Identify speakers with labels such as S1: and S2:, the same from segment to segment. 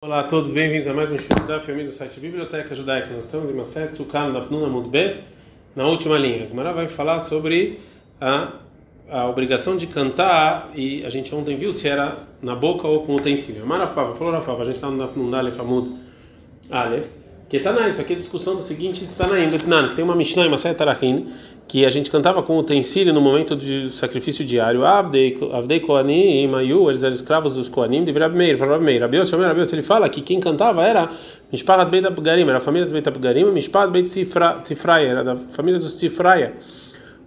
S1: Olá a todos, bem-vindos a mais um show da família do site Biblioteca Judaica. Nós estamos em Maset Sukan da Fnuna Mudbet, na última linha. A vai falar sobre a, a obrigação de cantar, e a gente ontem viu se era na boca ou com utensílio. Marafava, falou Rafava, a gente está no Fnuna Aleph Amud Aleph, que está na isso aqui é a discussão do seguinte: está na Indetnan, tem uma Mishnah em Maset Tarachin, que a gente cantava com utensílio no momento do sacrifício diário. Avdei Koanim, Mayu, eles eram escravos dos Koanim, de Rabi Meir. Rabi Meir, Rabi Yossi, ele fala que quem cantava era Mishpat Beit Abgarim, era a família do Beit Abgarim, Mishpat Beit Tzifraya, era da família dos Tzifraya.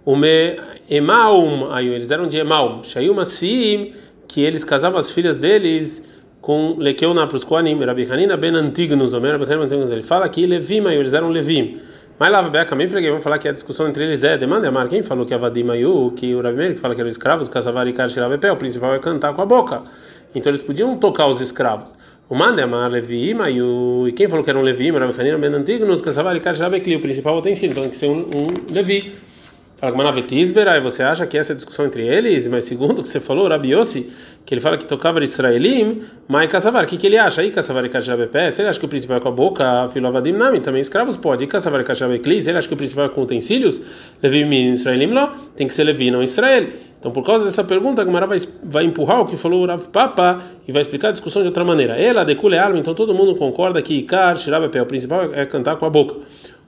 S1: O me Emaum, Ayu, eles eram de Emaum. Shayum Asim, que eles casavam as filhas deles com Lekeuna para os Koanim. Rabi Hanina Ben Antignus, Rabi Hanina Ben ele fala que Levim, eles eram Levim. Mas lá também freguei, vamos falar que a discussão entre eles é demanda Amar, quem falou que a Vadim Ayu, que o Rabi que fala que eram escravos, Kasavar e Karshirabepé, o principal é cantar com a boca. Então eles podiam tocar os escravos. O Mande Amar Levi Mayu, e quem falou que era um Levi, Rabi Hanina Ben Antignus, Kasavar e Karshirabepé, o principal tem sido, então tem que ser um, um Levi. Aí você acha que essa é discussão entre eles, mas segundo o que você falou, Rabi Yossi, que ele fala que tocava Israelim, mas Kassavar, o que, que ele acha? Aí Kassavar e Kajabepé, se ele acha que o principal é com a boca, Filovadim Nami, também escravos pode. E Kassavar e Kajabekli, se ele acha que o principal é com utensílios, Levi Israelim lá, tem que ser Levi, não Israel. Então, por causa dessa pergunta, a vai, vai empurrar o que falou o Rav Papa e vai explicar a discussão de outra maneira. Ela, decule alma, então todo mundo concorda que Ikar, Shirabepé, o principal é cantar com a boca.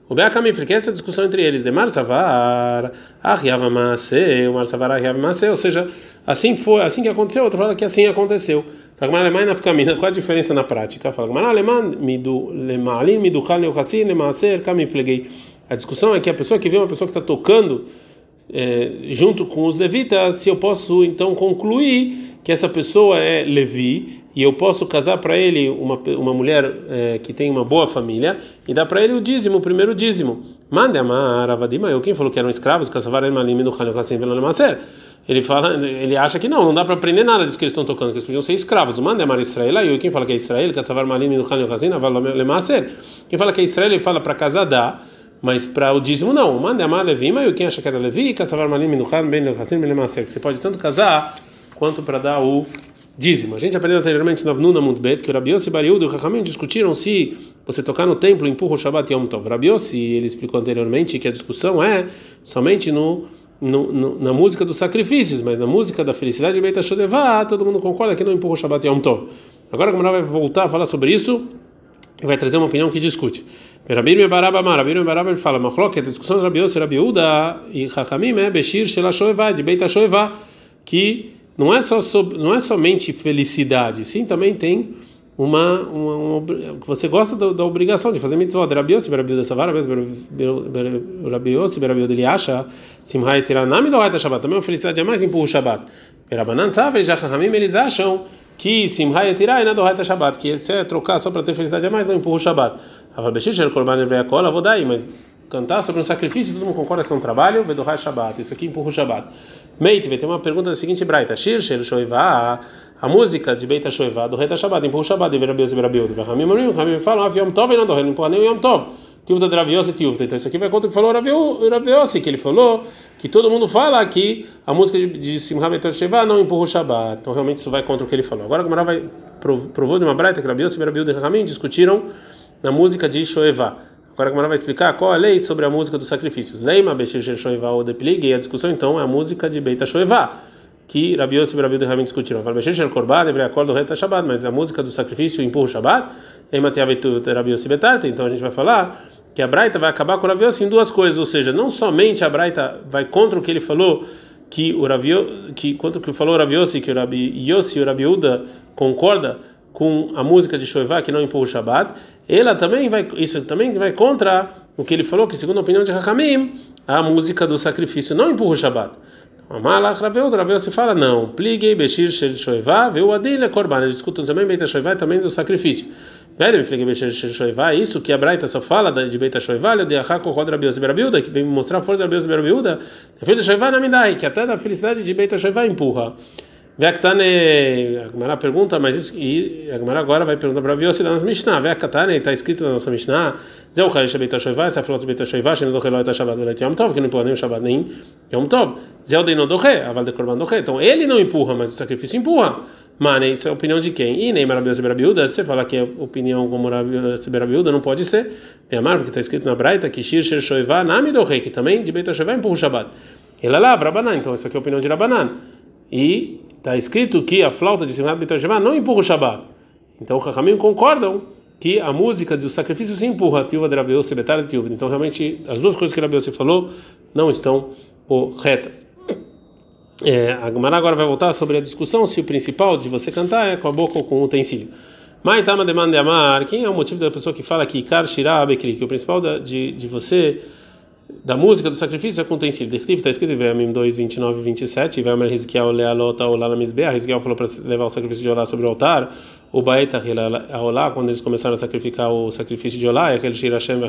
S1: O Beakamifre, que é essa discussão entre eles, de Marsavar, Arriava Maase, o Marsavar Arriava Maase, ou seja, assim foi, assim que aconteceu, outro fala que assim aconteceu. Fala que alemã na fica qual a diferença na prática? Fala que alemã, midu, lemalin, miduchal, neuchassin, lemaaser, kamiflegei. A discussão é que a pessoa que vê uma pessoa que está tocando é, junto com os levitas, se eu posso então concluir que essa pessoa é Levi e eu posso casar para ele uma, uma mulher é, que tem uma boa família e dar para ele o dízimo, o primeiro dízimo. Mande amar avadima, eu quem falou que eram escravos, ele fala, ele acha que não, não dá para aprender nada disso que eles estão tocando, que eles podiam ser escravos. Mande amar Israel, e quem fala que é Israel, Quem fala que é Israel, ele fala para casar dá mas para o dízimo não. Mande amar Levi, mas quem acha que era Levi, que você pode tanto casar quanto para dar o dízimo. A gente aprendeu anteriormente na Vnuna Mundbet que o Rabi Yossi Bariúdo e o Hakamim discutiram se você tocar no templo empurra o Shabbat Yom Tov. Rabi Yossi, ele explicou anteriormente que a discussão é somente no, no, no, na música dos sacrifícios, mas na música da felicidade de Beit HaShodevah, todo mundo concorda que não empurra o Shabbat Yom Tov. Agora a vai voltar a falar sobre isso e vai trazer uma opinião que discute. Rabir Mebaraba Amar, Rabir Mebaraba ele fala, Machlok, a discussão de Rabi Yossi, Rabi Uda e Hakamim é Beshir Shela Shoevá, de Beit HaShoevá, que não é só não é somente felicidade, sim também tem uma, uma, uma você gosta da, da, obrigação de fazer mitzvot. Rabi Yossi, Rabi Uda Savar, Rabi Yossi, Rabi Uda ele acha, Simhai Tiranami do Haita Shabbat, também uma felicidade é mais empurra o Shabbat. Rabanan Savar e Hakamim eles acham que Simhai Tirai na do Haita Shabbat, que se é trocar só para ter felicidade é mais, não empurra o Shabbat. Mas cantar sobre um sacrifício, todo mundo concorda que é um trabalho, Vedohai Shabbat, isso aqui empurra o Shabbat. Meitve, tem uma pergunta da seguinte braita: Shir, Shir, Shoivá, a música de Beita Shoivá, do Reta Shabbat, empurra o Shabbat, Verabios e Verabios. Ramim, Ramim, Ramim falam, Aviam Tov e não não empurra nem o Yom Tov. Tiuvta de Ravios e Tiuvta. Então isso aqui vai contra o que falou Ravios, que ele falou que todo mundo fala que a música de, de Simcha Beita Shoivá não empurra o Shabbat. Então realmente isso vai contra o que ele falou. Agora o Gamara vai provou de uma braita que Ravios e Verabios e Ramim discutiram na música de Shoevá. Agora a Gemara vai explicar qual a lei sobre a música dos sacrifícios. Leima Beshir Shoevá ou Deplig, e a discussão então é a música de Beita Shoevá, que Rabi Yossi e Rabi Yehuda discutiram. Fala Beshir Korban, deveria acordar o reta Shabbat, mas a música do sacrifício empurra o Shabbat. Leima Teavetu Rabi Yossi Betarte, então a gente vai falar que a Braita vai acabar com o Rabi Yossi em duas coisas, ou seja, não somente a Braita vai contra o que ele falou, que o Rabi que contra o que falou o Rabi Yossi, que o Rabi Yossi e o Rabi Yehuda concorda com a música de Shoevá que não empurra o Shabbat, ela também vai, isso também vai contra o que ele falou, que segundo a opinião de Hakamim, a música do sacrifício não empurra o Shabbat. Amalach Raveu, Raveu se fala, não, pliguei Beshir Shel Shoevá, veu Adilha Korban, eles discutem também Beita Shoevá e também do sacrifício. Velho, pliguei Beshir Shel Shoevá, isso que a Braita só fala de Beita Shoevá, de Ahako Rod Berabiuda, que vem mostrar a força de Rabiose Berabiuda, a filha de Shoevá na que até da felicidade de Beita Shoevá empurra. Vektane, a Gemara pergunta, mas isso, e a Gemara agora vai perguntar para Viosi da nossa Mishnah. Vektane, está escrito na nossa Mishnah, Zeu Chayish Beita Shoivá, essa flota Beita Shoivá, Shendo Doche Loeta Shabbat Velet Yom Tov, que não empurra nem o Shabbat nem Yom Tov. Zeu Deino Doche, Aval de Korban Doche. Então ele não empurra, mas o sacrifício empurra. Mane, isso é a opinião de quem? E nem Marabiuda Berabiuda, se você falar que é opinião como Berabiuda, não pode ser. Tem amar, porque está escrito na Braita que Shir Shir Shoivá Nami do Rei, que também de Beit HaShoivá empurra o Shabbat. Ele é lá, Rabanan, então isso aqui é a opinião de Rabanan. E está escrito que a flauta de Simchat HaShoivá não empurra o Shabbat. Então Rahamim concordam que a música do sacrifício se empurra a Tiuva de de Tiuva. Então realmente as duas coisas que Rabiose falou não estão corretas. É, a Gemara agora vai voltar sobre a discussão se o principal de você cantar é com a boca ou com o utensílio. Maitama demanda amar. Quem é o motivo da pessoa que fala que Kar Shirah que o principal de, de você da música do sacrifício com utensílio. Dertiv está escrito em Veamim 2, 29 e 27. Veamim Rizkiel Lealota Olá na Misbeah. Rizkiel falou para levar o sacrifício de Olá sobre o altar. O Baeta Olá, quando eles começaram a sacrificar o sacrifício de Olá, é aquele Shir Hashem.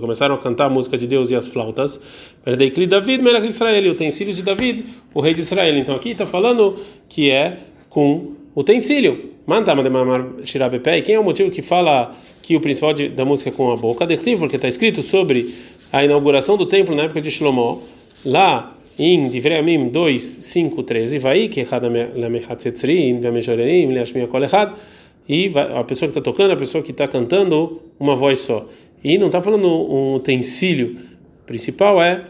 S1: Começaram a cantar a música de Deus e as flautas. Perdei David, Melech Israel, utensílio de David, o rei de Israel. Então aqui está falando que é com utensílio. Mantama de Mamar Shirabepé. Quem é o motivo que fala que o principal de, da música é com a boca? Dertiv, porque está escrito sobre a inauguração do templo na época de Shlomo, lá em Divreamim 2, 5, 13, vai que e a pessoa que está tocando, a pessoa que está cantando, uma voz só. E não está falando um utensílio, o principal é,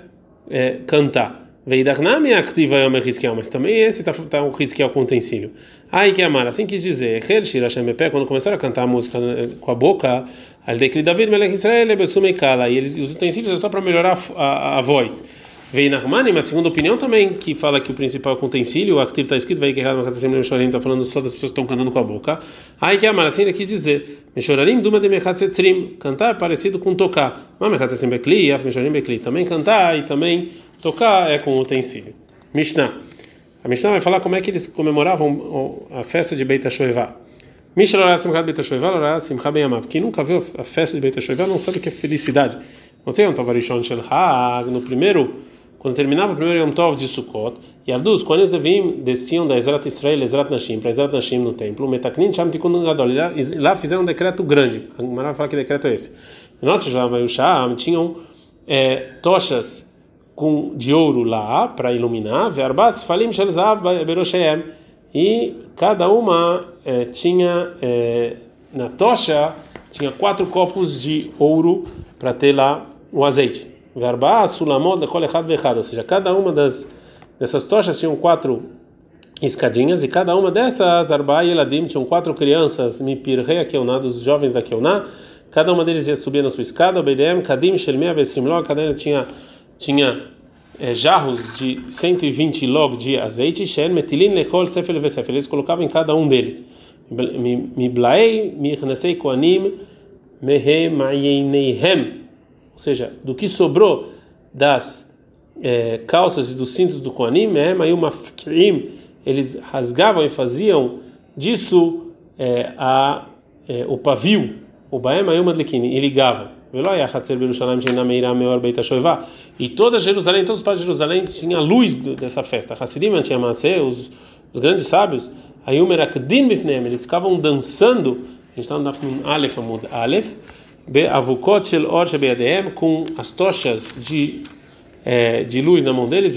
S1: é cantar. Veidarnami activa é o mas também esse está tá um Rizkiel com utensílio. Aí que amar, assim quis dizer, quando começaram a cantar a música né, com a boca, al decli David Melech Israel e eles os utensílios é só para melhorar a, a, a voz. Vem Narmani, mas segunda opinião também, que fala que o principal é com utensílio, o activo está escrito, vai que errado, mas sempre Meshorarim está falando só das pessoas que estão cantando com a boca. Aí que amar, assim ele quis dizer, Meshorarim duma de Mechatzetzrim, cantar é parecido com tocar. Mas Mechatzetzrim Bekli, Af Meshorarim Bekli, também cantar e também Tocar é com utensílio. Mishnah. A Mishnah vai falar como é que eles comemoravam a festa de Beit Amav. Quem nunca viu a festa de Beit HaShoevá não sabe o que é felicidade. Não tem um Tavarishon Shel Hag, no primeiro, quando terminava o primeiro Yom Tov de Sukkot, Arduz, quando eles desciam da Ezrat Israel, Ezrat Nashim, para Ezrat Nashim no templo, Metaknin Sham Tikkun Gadol, lá fizeram um decreto grande. A Gemara fala que decreto é esse. Nós já tinham é, tochas com de ouro lá para iluminar, verbas falim shelzav beroshem e cada uma é, tinha é, na tocha tinha quatro copos de ouro para ter lá o azeite. Verbas sulamot de kol echad vechad, ou seja, cada uma das dessas tochas tinham quatro escadinhas e cada uma dessas arba e eladim tinham quatro crianças mipirrei akeuná dos jovens da keuná cada uma deles ia subir na sua escada obedem kadim shelmea vesimlo cada uma tinha tinha é, jarros de 120 log de azeite, shen metilin lekol sefel vesefel, eles colocavam em cada um deles. Miblaei mirnasei koanim mehemayeneihem, ou seja, do que sobrou das é, calças e dos cintos do koanim, mehemayu eles rasgavam e faziam disso é, a, é, o pavio, o baem ayu madlikini, e ligavam. E toda Jerusalém, todos os partes de Jerusalém tinha luz dessa festa. Hassidim tinha Masé, os, os grandes sábios, eles ficavam dançando. A gente está no Dafnun Aleph Amud Aleph, Avukot Shel Or Shebeadem, com as tochas de é, de luz na mão deles,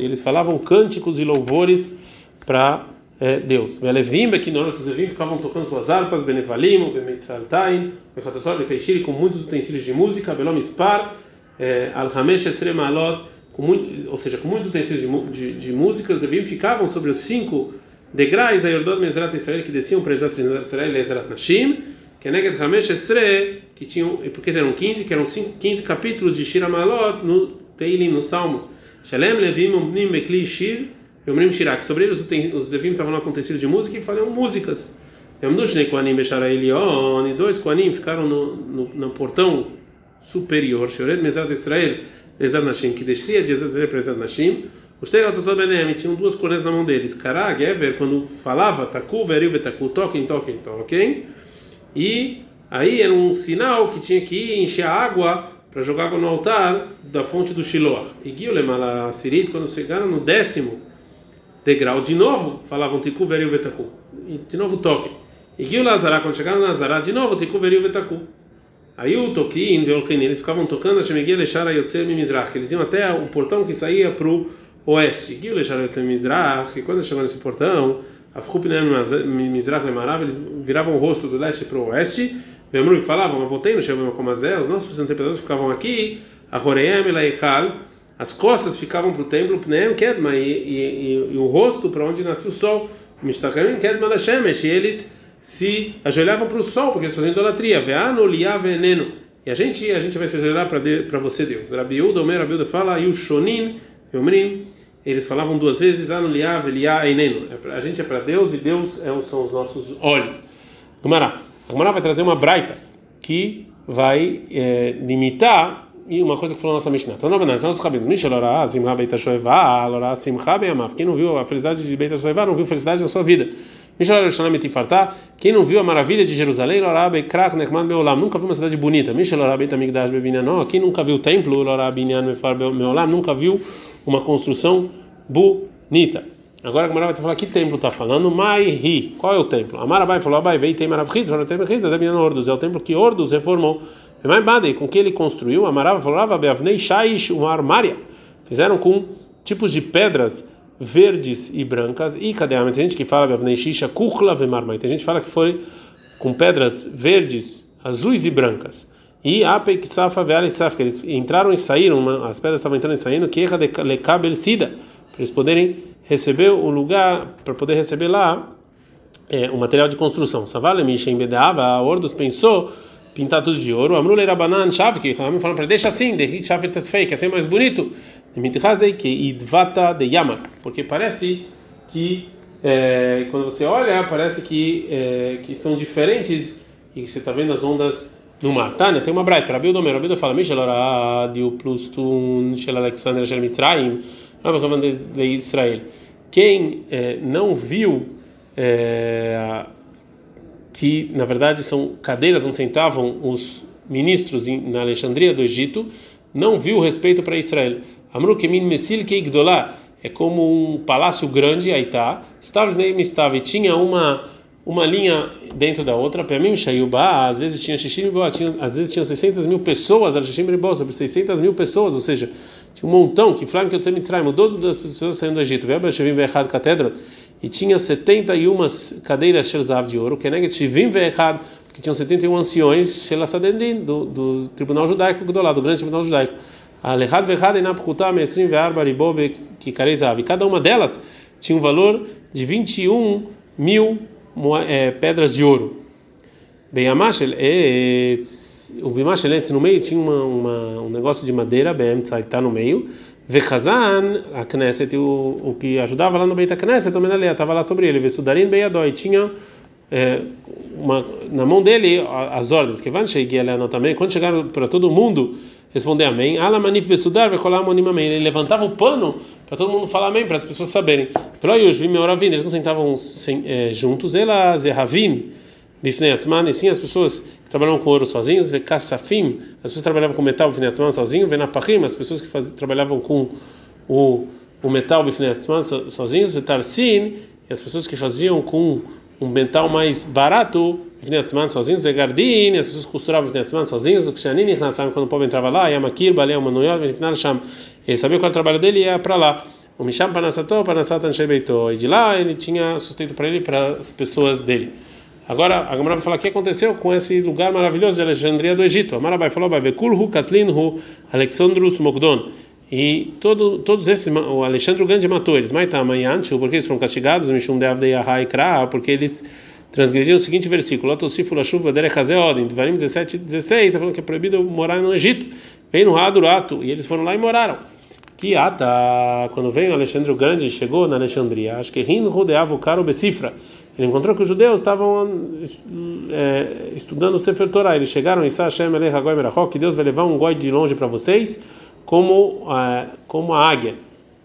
S1: eles falavam cânticos e louvores para é, Deus. Velevim, os levim ficavam tocando suas harpas, benevalim, bemetzaltain, bechatzot, bekeishiri, com muitos utensílios de música, belomispar, é, alhamesh esremalot, ou seja, com muitos utensílios de, de, de música, os levim ficavam sobre os cinco degraus a Yordot Mezrat Israel, que desciam para Ezrat Israel e Ezrat Nashim, que é Neged Hamesh Esre, que tinham, porque eram 15, que eram 15 capítulos de Shira Malot no Teilim, nos Salmos. Shalem Levim Umnim Bekli Shir, Yomrim Shirak. Sobre eles, os Levim estavam tecido de música e falaram músicas. Yomdushnei Koanim Beshara Elion, e dois Koanim ficaram no, no, no portão superior, Shored Mezad Israel, Mezad Nashim, que descia de Israel para Mezad Nashim. Os Tegatotot Benem tinham duas coroas na mão deles. Kará, Gever, quando falava, Taku, Veril, Vetaku, toquem, toquem, toquem. E aí era um sinal que tinha que encher a água para jogar água no altar da fonte do Shiloh. E Guilherme Sirit, quando chegaram no décimo degrau, de novo falavam Tiku Veril Vetaku. E de novo toque. E Gil Lazará, quando chegaram na Nazará, de novo Tiku Veril Vetaku. Aí o Toquim, eles ficavam tocando a Shemegia Lechara Yotzer Mimizrach. Eles iam até o portão que saía para o oeste. Gil Lechara Yotzer Mimizrach. E quando chegou nesse portão, eles viravam o rosto do leste para o oeste, e falavam, voltei no Shem Makomazé, os nossos antepassados ficavam aqui, a Horeem Elaikal, as costas ficavam para o templo, Pneem Kedma, e, e, e, o rosto para onde nascia o sol, Mishtachem Kedma Lashemesh, e eles se ajoelhavam para o sol, porque eles faziam idolatria, Veano Liá Veneno, e a gente, a gente vai se ajoelhar para você, Deus. Rabiuda, Omer, Rabiuda fala, e o Shonin, Omrim, eles falavam duas vezes, Anu Liá, Veliá, Eineno, a gente é para Deus e Deus é, são os nossos olhos. Gumará. A Gemara vai trazer uma braita que vai é, limitar e uma coisa que falou nossa Mishnah. Então, não, são os rabinos. Mishal orá, simcha beita shoevá, orá simcha bem amav. Quem não viu a felicidade de beita shoevá, não viu felicidade da sua vida. Mishal orá shalom etifartá. Quem não viu a maravilha de Jerusalém, orá bekrach nechman beolam. Nunca viu uma cidade bonita. Mishal orá beita migdash bevinyanó. Quem nunca viu o templo, orá binyan mefar beolam. Nunca viu uma construção bonita. Agora a Gemara vai falar que templo está falando. Mai Qual é o templo? Amarabai falou: Abai veio tem Maravriz, falou: Tem Maravriz, é o templo que Ordus reformou. Mais Badei, com que ele construiu? Amarava falava: Beavnei Shaish, uma armária. Fizeram com tipos de pedras verdes e brancas. E cadê a Tem gente que fala Beavnei Shisha, Kuchla Vemarmai. Tem gente que fala que foi com pedras verdes, azuis e brancas. E Apei Safa Veale Safa, que eles entraram e saíram, as pedras estavam entrando e saindo, que Lekabel Sida, para eles poderem receber o lugar para poder receber lá é, o material de construção. Savale Mishem Bedeava, a Ordos pensou pintar tudo de ouro. Amrulei Rabanan Shavki, Ramim falando para deixa assim, de Shavki fake, assim é mais bonito. Mitrazei que Idvata de Yamar, porque parece que é, quando você olha parece que é, que são diferentes e que você está vendo as ondas no mar. Tá, né? Tem uma braita. Rabi Odomer, Rabi fala, Mishel Aradio plus Tun Shel Alexander Shel Mitzrayim de Israel. Quem é, não viu é, que na verdade são cadeiras onde sentavam os ministros na Alexandria do Egito, não viu respeito para Israel. Amru kemin mesil keigdolá é como um palácio grande, aí tá. Estava e tinha uma uma linha dentro da outra. Para mim, Shayubá, às vezes tinha Shishim às vezes tinha 600 mil pessoas, era Shishim sobre 600 mil pessoas, ou seja, tinha um montão que que eu Mitzrayim, mudou das pessoas saindo do Egito, veio Shivim Ve'echad Catedra, e tinha 71 cadeiras de ouro, Keneget Shivim Ve'echad, que tinham 71 anciões Shelasadendrin, do, do tribunal judaico, do lado, do grande tribunal judaico. Alechad Ve'echad Enapchutam Esrim Ve'arba Ribobe Kikarezav, e cada uma delas tinha um valor de 21 mil é, pedras de ouro. Bem, a Mashel, o Bimashel no meio tinha uma, uma, um negócio de madeira, bem, está no meio. Vechazan, a Knesset, o, o que ajudava lá no Beit Knesset, também ali, estava lá sobre ele. Vesudarin Beyadoi, tinha é, uma, na mão dele as ordens, que vão chegar também, quando chegaram para todo mundo responder amém. Alamanif Besudar, Vekolam amém. Ele levantava o pano para todo mundo falar amém, para as pessoas saberem. Troiush, Vimeoravim, eles não sentavam é, juntos. Elas, Erravim, Bifneatzman, e sim as pessoas que trabalhavam com ouro sozinhos. Vekassafim, as pessoas que trabalhavam com metal, Bifneatzman sozinho. Venapachim, as pessoas que faz, trabalhavam com o, o metal, Bifneatzman sozinhos. Vetarsin, as pessoas que faziam com um metal mais barato, Vneatzman sozinhos, Vegardin, as pessoas costuravam Vneatzman sozinhos, o Kshanin, quando o povo entrava lá, Yamakir, Balea, Manuel, Vnitnar, Sham. Ele sabia qual era o trabalho dele e ia para lá. O Misham Panassato, Panassatan Shebeito. E de lá ele tinha sustento para ele e para as pessoas dele. Agora, a Gamara vai falar o que aconteceu com esse lugar maravilhoso de Alexandria do Egito. A Marabai falou: Bekulhu, Katlinhu, Alexandrus Mogdon. E todo, todos esses, o Alexandre o Grande matou eles. Maitá, Mayanchu, porque eles foram castigados, Mishum Deavdei Kra, porque eles transgrediram o seguinte versículo: Lotosifu chuva Derechazeod, em Devarim 17 16, está falando que é proibido morar no Egito. Vem no Hadurato, e eles foram lá e moraram. Que ata, quando veio Alexandre o Grande, chegou na Alexandria, acho que Rin Rudeavo Caro Becifra. Ele encontrou que os judeus estavam é, estudando o Sefer Torah. Eles chegaram em Sashem Elech Hagoi Merachok, que Deus vai levar um goi de longe para vocês como a, como a águia,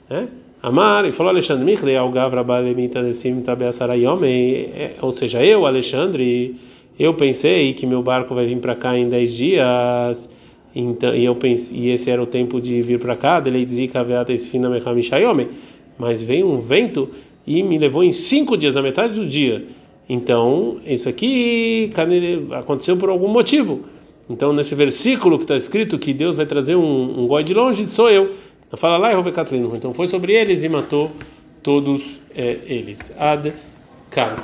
S1: né? Amar e falou Alexandre Michle ao Gavra Balemita desim tabeasarayome, ou seja, eu Alexandre, eu pensei que meu barco vai vir para cá em 10 dias. Então, e eu pensei, e esse era o tempo de vir para cá, dizia mas veio um vento e me levou em cinco dias, na metade do dia. Então, isso aqui aconteceu por algum motivo. Então, nesse versículo que está escrito que Deus vai trazer um, um goi de longe, sou eu. Fala lá, Então foi sobre eles e matou todos é, eles. Ad Kan.